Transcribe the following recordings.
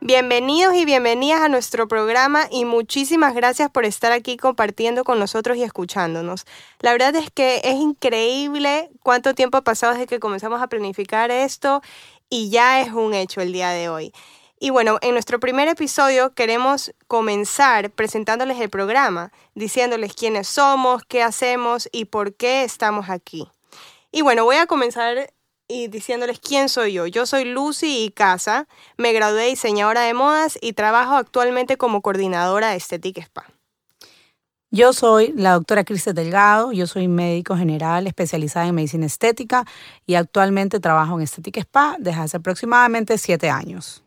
Bienvenidos y bienvenidas a nuestro programa y muchísimas gracias por estar aquí compartiendo con nosotros y escuchándonos. La verdad es que es increíble cuánto tiempo ha pasado desde que comenzamos a planificar esto y ya es un hecho el día de hoy. Y bueno, en nuestro primer episodio queremos comenzar presentándoles el programa, diciéndoles quiénes somos, qué hacemos y por qué estamos aquí. Y bueno, voy a comenzar y diciéndoles quién soy yo. Yo soy Lucy Icaza, me gradué de diseñadora de modas y trabajo actualmente como coordinadora de Estética Spa. Yo soy la doctora Cristel Delgado, yo soy médico general especializada en medicina estética y actualmente trabajo en Estética Spa desde hace aproximadamente siete años.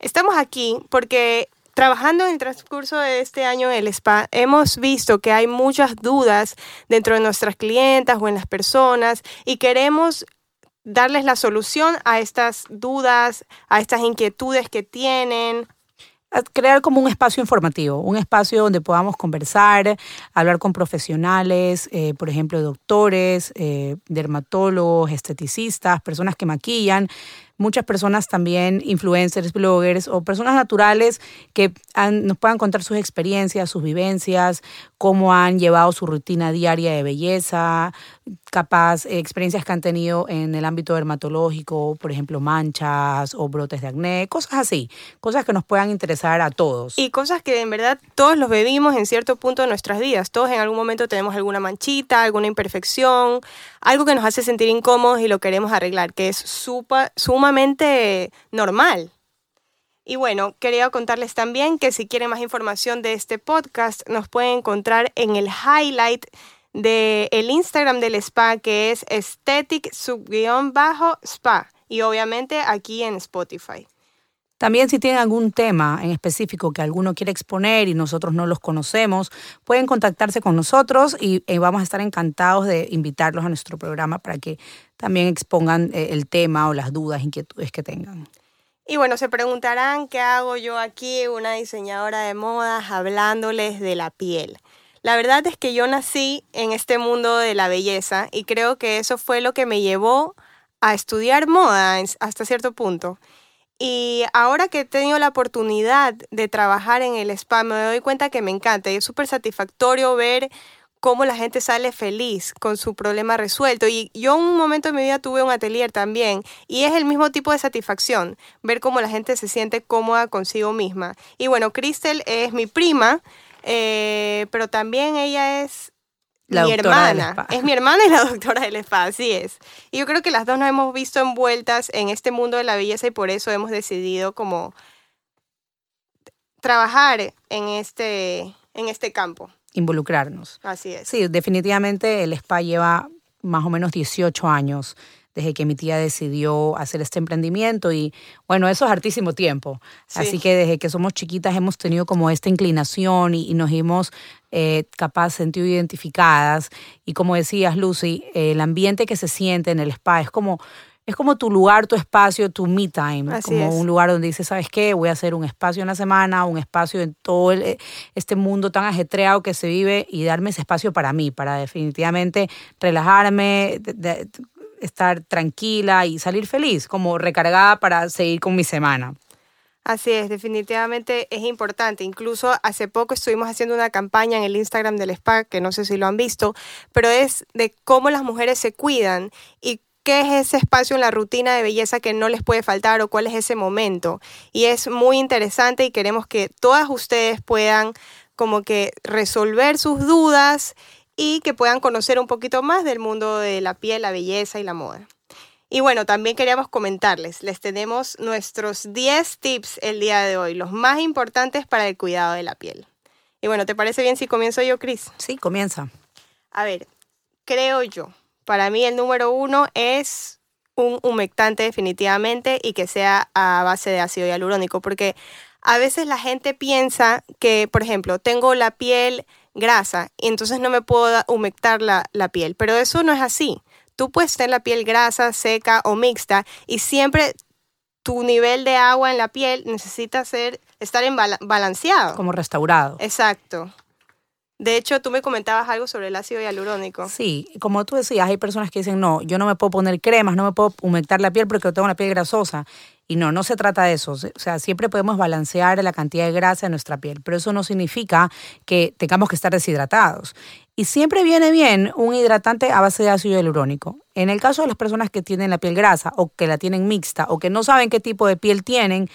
Estamos aquí porque trabajando en el transcurso de este año en el spa, hemos visto que hay muchas dudas dentro de nuestras clientas o en las personas y queremos darles la solución a estas dudas, a estas inquietudes que tienen, crear como un espacio informativo, un espacio donde podamos conversar, hablar con profesionales, eh, por ejemplo, doctores, eh, dermatólogos, esteticistas, personas que maquillan, muchas personas también, influencers, bloggers o personas naturales que nos puedan contar sus experiencias, sus vivencias, cómo han llevado su rutina diaria de belleza, capaz eh, experiencias que han tenido en el ámbito dermatológico, por ejemplo, manchas o brotes de acné, cosas así, cosas que nos puedan interesar a todos. Y cosas que en verdad todos los vivimos en cierto punto de nuestras vidas. Todos en algún momento tenemos alguna manchita, alguna imperfección, algo que nos hace sentir incómodos y lo queremos arreglar, que es super, normal. Y bueno, quería contarles también que si quieren más información de este podcast, nos pueden encontrar en el highlight del el Instagram del spa, que es aesthetic spa. Y obviamente aquí en Spotify. También si tienen algún tema en específico que alguno quiere exponer y nosotros no los conocemos, pueden contactarse con nosotros y, vamos a estar encantados de invitarlos a nuestro programa para que también expongan eh, el tema o las dudas, inquietudes que tengan. Y bueno, se preguntarán qué hago yo aquí, una diseñadora de modas, hablándoles de la piel. La verdad es que yo nací en este mundo de la belleza y creo que eso fue lo que me llevó a estudiar moda hasta cierto punto. Y ahora que he tenido la oportunidad de trabajar en el spa, me doy cuenta que me encanta y es súper satisfactorio ver cómo la gente sale feliz con su problema resuelto. Y yo en un momento de mi vida tuve un atelier también y es el mismo tipo de satisfacción, ver cómo la gente se siente cómoda consigo misma. Y bueno, Crystal es mi prima, eh, pero también ella es mi hermana. Es mi hermana y la doctora del spa, así es. Y yo creo que las dos nos hemos visto envueltas en este mundo de la belleza y por eso hemos decidido como trabajar en este, en este campo. Involucrarnos. Así es. Sí, definitivamente el spa lleva más o menos 18 años desde que mi tía decidió hacer este emprendimiento y bueno, eso es hartísimo tiempo. Así que desde que somos chiquitas hemos tenido como esta inclinación y, nos hemos eh, capaz sentido identificadas y como decías Lucy, el ambiente que se siente en el spa es como es como tu lugar, tu espacio, tu me time, como un lugar donde dices, ¿sabes qué? Voy a hacer un espacio en la semana, un espacio en todo este mundo tan ajetreado que se vive y darme ese espacio para mí, para definitivamente relajarme, estar tranquila y salir feliz, como recargada para seguir con mi semana. Así es, definitivamente es importante. Incluso hace poco estuvimos haciendo una campaña en el Instagram del spa, que no sé si lo han visto, pero es de cómo las mujeres se cuidan y qué es ese espacio en la rutina de belleza que no les puede faltar o cuál es ese momento. Y es muy interesante y queremos que todas ustedes puedan como que resolver sus dudas y que puedan conocer un poquito más del mundo de la piel, la belleza y la moda. Y bueno, también queríamos comentarles, les tenemos nuestros 10 tips el día de hoy, los más importantes para el cuidado de la piel. Y bueno, ¿te parece bien si comienzo yo, Cris? Sí, comienza. A ver, creo yo, para mí el número uno es un humectante definitivamente y que sea a base de ácido hialurónico, porque a veces la gente piensa que, por ejemplo, tengo la piel grasa y entonces no me puedo humectar la, la piel, pero eso no es así. Tú puedes tener la piel grasa, seca o mixta y siempre tu nivel de agua en la piel necesita ser, estar en balanceado. Como restaurado. Exacto. De hecho, tú me comentabas algo sobre el ácido hialurónico. Sí, como tú decías, hay personas que dicen, no, yo no me puedo poner cremas, no me puedo humectar la piel porque tengo una piel grasosa. Y no, no se trata de eso. O sea, siempre podemos balancear la cantidad de grasa en nuestra piel, pero eso no significa que tengamos que estar deshidratados. Y siempre viene bien un hidratante a base de ácido hialurónico. En el caso de las personas que tienen la piel grasa o que la tienen mixta o que no saben qué tipo de piel tienen,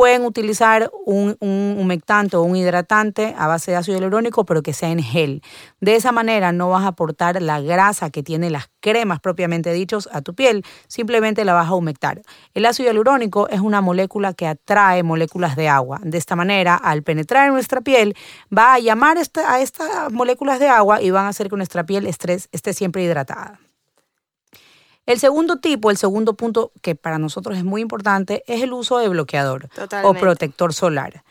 Pueden utilizar un, humectante o un hidratante a base de ácido hialurónico, pero que sea en gel. De esa manera no vas a aportar la grasa que tienen las cremas propiamente dichos a tu piel, simplemente la vas a humectar. El ácido hialurónico es una molécula que atrae moléculas de agua. De esta manera, al penetrar en nuestra piel, va a llamar a estas moléculas de agua y van a hacer que nuestra piel esté siempre hidratada. El segundo tipo, el segundo punto que para nosotros es muy importante, es el uso de bloqueador o protector solar.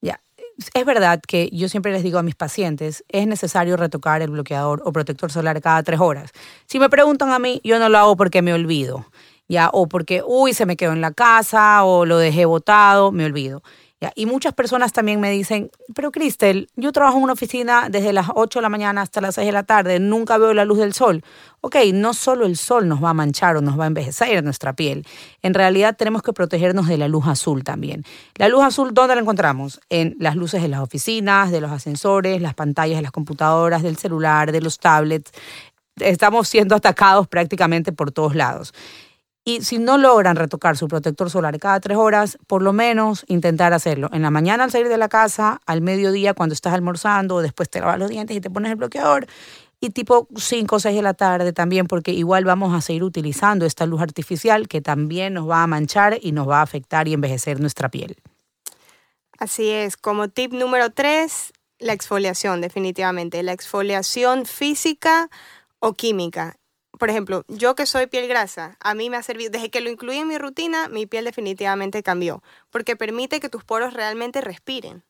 Ya, es verdad que yo siempre les digo a mis pacientes, es necesario retocar el bloqueador o protector solar cada tres horas. Si me preguntan a mí, yo no lo hago porque me olvido, ya, o porque, uy, se me quedó en la casa, o lo dejé botado, me olvido. Y muchas personas también me dicen, pero Cristel, yo trabajo en una oficina desde las 8 de la mañana hasta las 6 de la tarde, nunca veo la luz del sol. Ok, no solo el sol nos va a manchar o nos va a envejecer nuestra piel, en realidad tenemos que protegernos de la luz azul también. La luz azul, ¿dónde la encontramos? En las luces de las oficinas, de los ascensores, las pantallas de las computadoras, del celular, de los tablets. Estamos siendo atacados prácticamente por todos lados. Y si no logran retocar su protector solar cada tres horas, por lo menos intentar hacerlo. En la mañana al salir de la casa, al mediodía cuando estás almorzando, después te lavas los dientes y te pones el bloqueador. Y tipo 5 o 6 de la tarde también, porque igual vamos a seguir utilizando esta luz artificial que también nos va a manchar y nos va a afectar y envejecer nuestra piel. Así es, como tip número 3, la exfoliación, definitivamente. La exfoliación física o química por ejemplo, yo que soy piel grasa, a mí me ha servido, desde que lo incluí en mi rutina, mi piel definitivamente cambió, porque permite que tus poros realmente respiren.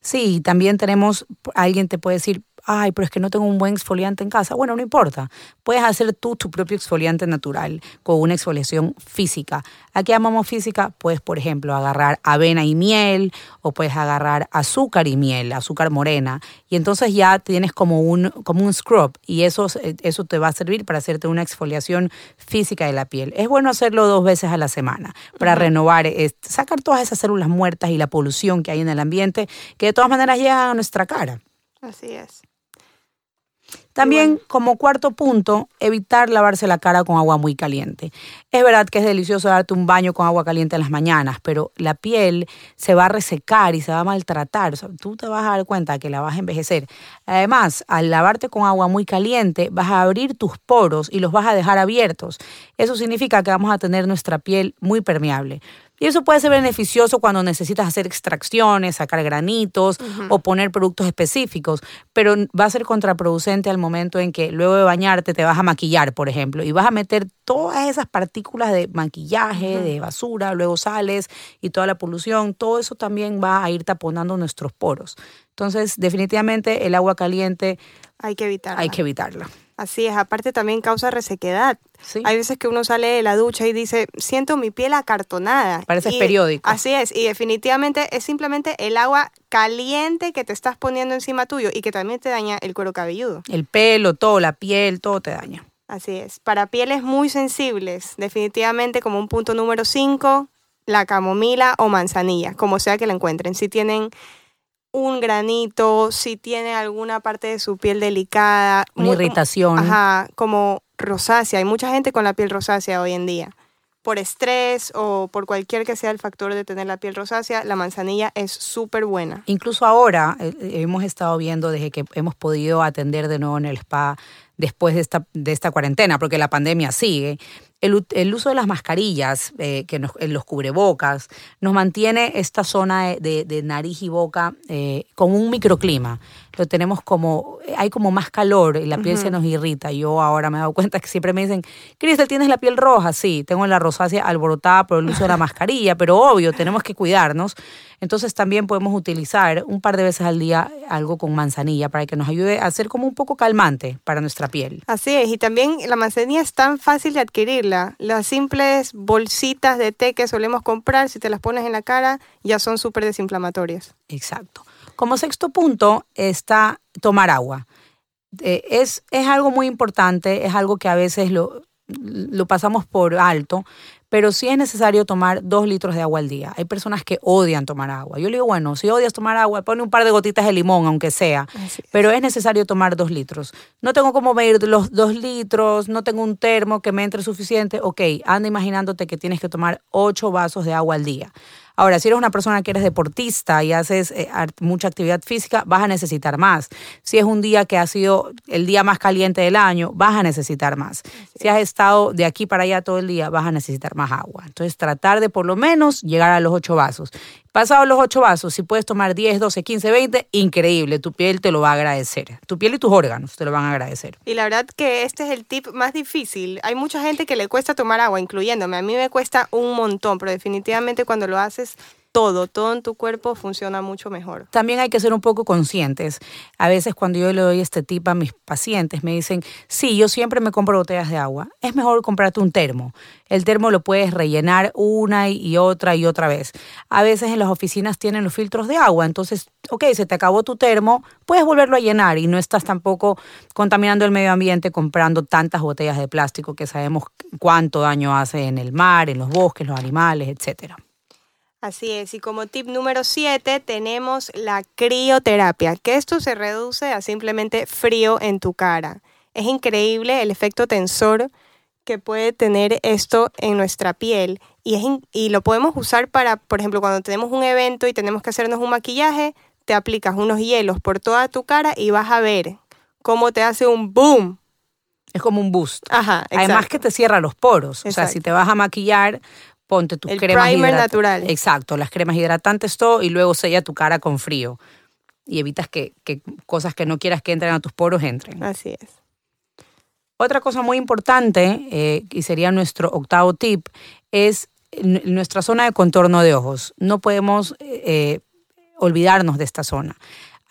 Sí, también tenemos, alguien te puede decir, ay, pero es que no tengo un buen exfoliante en casa. Bueno, no importa. Puedes hacer tú tu propio exfoliante natural con una exfoliación física. Aquí llamamos física, puedes, por ejemplo, agarrar avena y miel o puedes agarrar azúcar y miel, azúcar morena. Y entonces ya tienes como un, como un scrub y eso, eso te va a servir para hacerte una exfoliación física de la piel. Es bueno hacerlo dos veces a la semana para renovar, sacar todas esas células muertas y la polución que hay en el ambiente que de todas maneras llegan a nuestra cara. Así es. También, como cuarto punto, evitar lavarse la cara con agua muy caliente. Es verdad que es delicioso darte un baño con agua caliente en las mañanas, pero la piel se va a resecar y se va a maltratar. tú te vas a dar cuenta que la vas a envejecer. Además, al lavarte con agua muy caliente, vas a abrir tus poros y los vas a dejar abiertos. Eso significa que vamos a tener nuestra piel muy permeable. Y eso puede ser beneficioso cuando necesitas hacer extracciones, sacar granitos o poner productos específicos, pero va a ser contraproducente al momento en que luego de bañarte te vas a maquillar, por ejemplo, y vas a meter todas esas partículas de maquillaje, de basura, luego sales y toda la polución, todo eso también va a ir taponando nuestros poros. Entonces, definitivamente el agua caliente hay que evitarla. Hay que evitarla. Así es, aparte también causa resequedad. Hay veces que uno sale de la ducha y dice, siento mi piel acartonada. Parece periódico. Así es, y definitivamente es simplemente el agua caliente que te estás poniendo encima tuyo y que también te daña el cuero cabelludo. El pelo, todo, la piel, todo te daña. Así es. Para pieles muy sensibles, definitivamente como un punto número 5, la camomila o manzanilla, como sea que la encuentren. Si tienen un granito, si tiene alguna parte de su piel delicada. Una irritación. Ajá, como rosácea. Hay mucha gente con la piel rosácea hoy en día. Por estrés o por cualquier que sea el factor de tener la piel rosácea, la manzanilla es súper buena. Incluso ahora eh, hemos estado viendo desde que hemos podido atender de nuevo en el spa después de esta, de esta cuarentena, porque la pandemia sigue, el, uso de las mascarillas, eh, que nos, en los cubrebocas, nos mantiene esta zona de, nariz y boca eh, con un microclima. Lo tenemos como, hay como más calor y la piel se nos irrita. Yo ahora me he dado cuenta que siempre me dicen, Cristel, ¿tienes la piel roja? Sí, tengo la rosácea alborotada por el uso de la mascarilla, pero obvio, tenemos que cuidarnos. Entonces también podemos utilizar un par de veces al día algo con manzanilla para que nos ayude a ser como un poco calmante para nuestra piel. Así es, y también la manzanilla es tan fácil de Las simples bolsitas de té que solemos comprar, si te las pones en la cara, ya son súper desinflamatorias. Exacto. Como sexto punto está tomar agua. Eh, es, es algo muy importante, es algo que a veces lo, lo pasamos por alto, pero sí es necesario tomar dos litros de agua al día. Hay personas que odian tomar agua. Yo le digo, bueno, si odias tomar agua, pone un par de gotitas de limón, aunque sea, pero es necesario tomar dos litros. No tengo cómo medir los dos litros, no tengo un termo que me entre suficiente. Ok, anda imaginándote que tienes que tomar ocho vasos de agua al día. Ahora, si eres una persona que eres deportista y haces eh, mucha actividad física, vas a necesitar más. Si es un día que ha sido el día más caliente del año, vas a necesitar más. Si has estado de aquí para allá todo el día, vas a necesitar más agua. Entonces, tratar de por lo menos llegar a los ocho vasos. Pasados los ocho vasos, si puedes tomar 10, 12, 15, 20, increíble, tu piel te lo va a agradecer. Tu piel y tus órganos te lo van a agradecer. Y la verdad que este es el tip más difícil. Hay mucha gente que le cuesta tomar agua, incluyéndome. A mí me cuesta un montón, pero definitivamente cuando lo haces todo, todo en tu cuerpo funciona mucho mejor. También hay que ser un poco conscientes. A veces cuando yo le doy este tip a mis pacientes me dicen, sí, yo siempre me compro botellas de agua. Es mejor comprarte un termo. El termo lo puedes rellenar una y otra y otra vez. A veces en las oficinas tienen los filtros de agua, entonces, ok, se te acabó tu termo, puedes volverlo a llenar y no estás tampoco contaminando el medio ambiente comprando tantas botellas de plástico que sabemos cuánto daño hace en el mar, en los bosques, los animales, etcétera. Así es, y como tip número 7 tenemos la crioterapia, que esto se reduce a simplemente frío en tu cara. Es increíble el efecto tensor que puede tener esto en nuestra piel y, es y lo podemos usar para, por ejemplo, cuando tenemos un evento y tenemos que hacernos un maquillaje, te aplicas unos hielos por toda tu cara y vas a ver cómo te hace un boom. Es como un boost. Ajá, Además que te cierra los poros. O sea, si te vas a maquillar, ponte tus el cremas primer natural. Exacto, las cremas hidratantes, todo, y luego sella tu cara con frío. Y evitas que, cosas que no quieras que entren a tus poros entren. Así es. Otra cosa muy importante, eh, y sería nuestro octavo tip, es nuestra zona de contorno de ojos. No podemos eh, olvidarnos de esta zona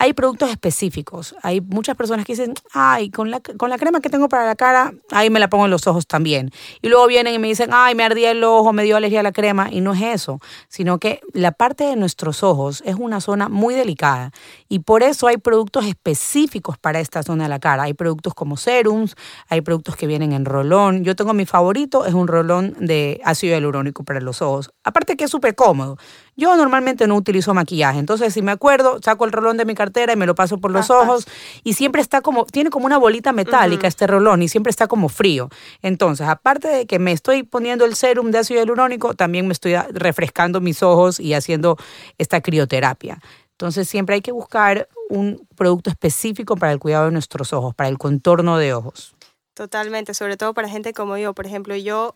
hay productos específicos. Hay muchas personas que dicen, ay, con la, con la crema que tengo para la cara, ahí me la pongo en los ojos también. Y luego vienen y me dicen, ay, me ardía el ojo, me dio alergia a la crema. Y no es eso, sino que la parte de nuestros ojos es una zona muy delicada. Y por eso hay productos específicos para esta zona de la cara. Hay productos como serums, hay productos que vienen en rolón. Yo tengo mi favorito, es un rolón de ácido hialurónico para los ojos. Aparte que es súper cómodo. Yo normalmente no utilizo maquillaje, entonces si me acuerdo, saco el rolón de mi cartera y me lo paso por los ojos y siempre está como, tiene como una bolita metálica este rolón y siempre está como frío. Entonces, aparte de que me estoy poniendo el serum de ácido hialurónico, también me estoy refrescando mis ojos y haciendo esta crioterapia. Entonces siempre hay que buscar un producto específico para el cuidado de nuestros ojos, para el contorno de ojos. Totalmente, sobre todo para gente como yo. Por ejemplo, yo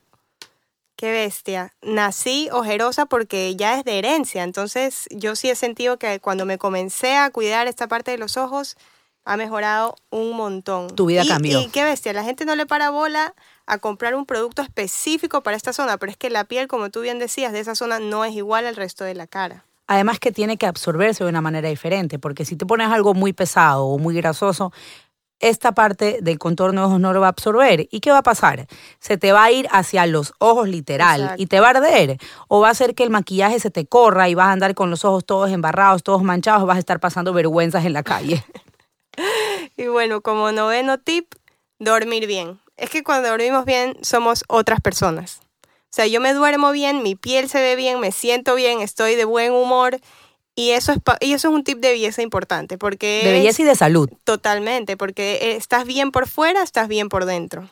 Qué bestia. Nací ojerosa porque ya es de herencia. Entonces yo sí he sentido que cuando me comencé a cuidar esta parte de los ojos, ha mejorado un montón. Tu vida cambió. Y qué bestia. La gente no le para bola a comprar un producto específico para esta zona, pero es que la piel, como tú bien decías, de esa zona no es igual al resto de la cara. Además que tiene que absorberse de una manera diferente, porque si te pones algo muy pesado o muy grasoso, esta parte del contorno de ojos no lo va a absorber. ¿Y qué va a pasar? Se te va a ir hacia los ojos literal y te va a arder. O va a hacer que el maquillaje se te corra y vas a andar con los ojos todos embarrados, todos manchados, vas a estar pasando vergüenzas en la calle. y bueno, como noveno tip, dormir bien. Es que cuando dormimos bien somos otras personas. O sea, yo me duermo bien, mi piel se ve bien, me siento bien, estoy de buen humor y eso, es, y eso es un tip de belleza importante, porque... De belleza y de salud. Totalmente, porque eh, estás bien por fuera, estás bien por dentro.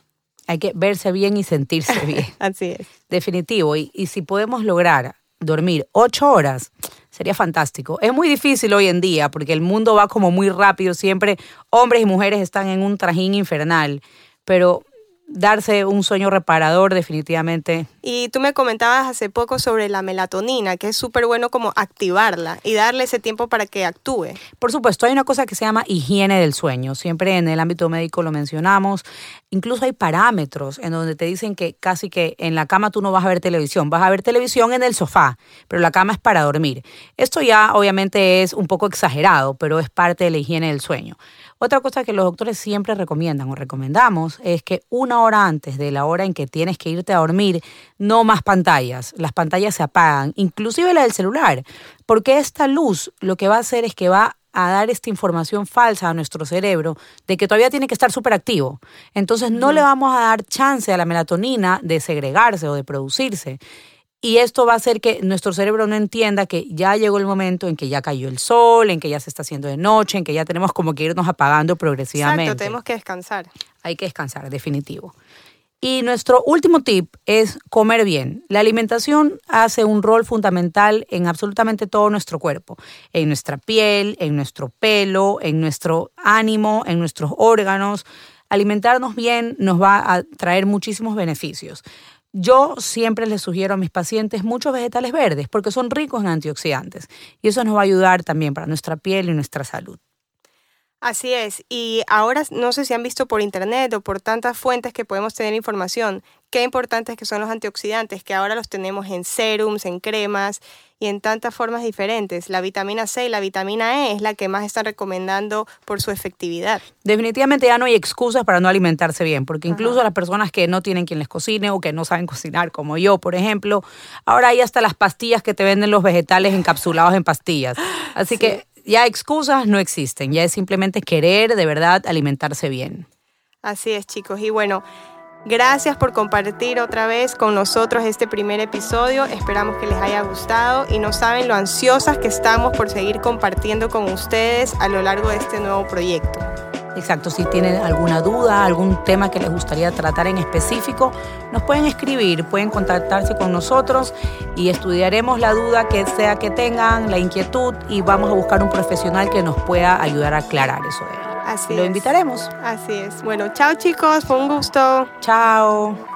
Hay que verse bien y sentirse bien. Así es. Definitivo. Y, y si podemos lograr dormir ocho horas, sería fantástico. Es muy difícil hoy en día porque el mundo va como muy rápido, siempre hombres y mujeres están en un trajín infernal, pero darse un sueño reparador definitivamente. Y tú me comentabas hace poco sobre la melatonina, que es súper bueno como activarla y darle ese tiempo para que actúe. Por supuesto, hay una cosa que se llama higiene del sueño. Siempre en el ámbito médico lo mencionamos. Incluso hay parámetros en donde te dicen que casi que en la cama tú no vas a ver televisión, vas a ver televisión en el sofá, pero la cama es para dormir. Esto ya obviamente es un poco exagerado, pero es parte de la higiene del sueño. Otra cosa que los doctores siempre recomiendan o recomendamos es que una hora antes de la hora en que tienes que irte a dormir, no más pantallas. Las pantallas se apagan, inclusive la del celular, porque esta luz lo que va a hacer es que va a dar esta información falsa a nuestro cerebro de que todavía tiene que estar súper activo. Entonces no le vamos a dar chance a la melatonina de segregarse o de producirse. Y esto va a hacer que nuestro cerebro no entienda que ya llegó el momento en que ya cayó el sol, en que ya se está haciendo de noche, en que ya tenemos como que irnos apagando progresivamente. Exacto, tenemos que descansar. Hay que descansar, definitivo. Y nuestro último tip es comer bien. La alimentación hace un rol fundamental en absolutamente todo nuestro cuerpo, en nuestra piel, en nuestro pelo, en nuestro ánimo, en nuestros órganos. Alimentarnos bien nos va a traer muchísimos beneficios. Yo siempre les sugiero a mis pacientes muchos vegetales verdes porque son ricos en antioxidantes y eso nos va a ayudar también para nuestra piel y nuestra salud. Así es, y ahora no sé si han visto por internet o por tantas fuentes que podemos tener información, qué importantes que son los antioxidantes, que ahora los tenemos en serums, en cremas y en tantas formas diferentes. La vitamina C y la vitamina E es la que más están recomendando por su efectividad. Definitivamente ya no hay excusas para no alimentarse bien, porque incluso las personas que no tienen quien les cocine o que no saben cocinar, como yo, por ejemplo, ahora hay hasta las pastillas que te venden los vegetales encapsulados en pastillas. Así que ya excusas no existen, ya es simplemente querer de verdad alimentarse bien. Así es, chicos. Y bueno, gracias por compartir otra vez con nosotros este primer episodio. Esperamos que les haya gustado y no saben lo ansiosas que estamos por seguir compartiendo con ustedes a lo largo de este nuevo proyecto. Exacto, si tienen alguna duda, algún tema que les gustaría tratar en específico, nos pueden escribir, pueden contactarse con nosotros y estudiaremos la duda que sea que tengan, la inquietud y vamos a buscar un profesional que nos pueda ayudar a aclarar eso de Así Lo invitaremos. Así es. Bueno, chao chicos, fue un gusto. Chao.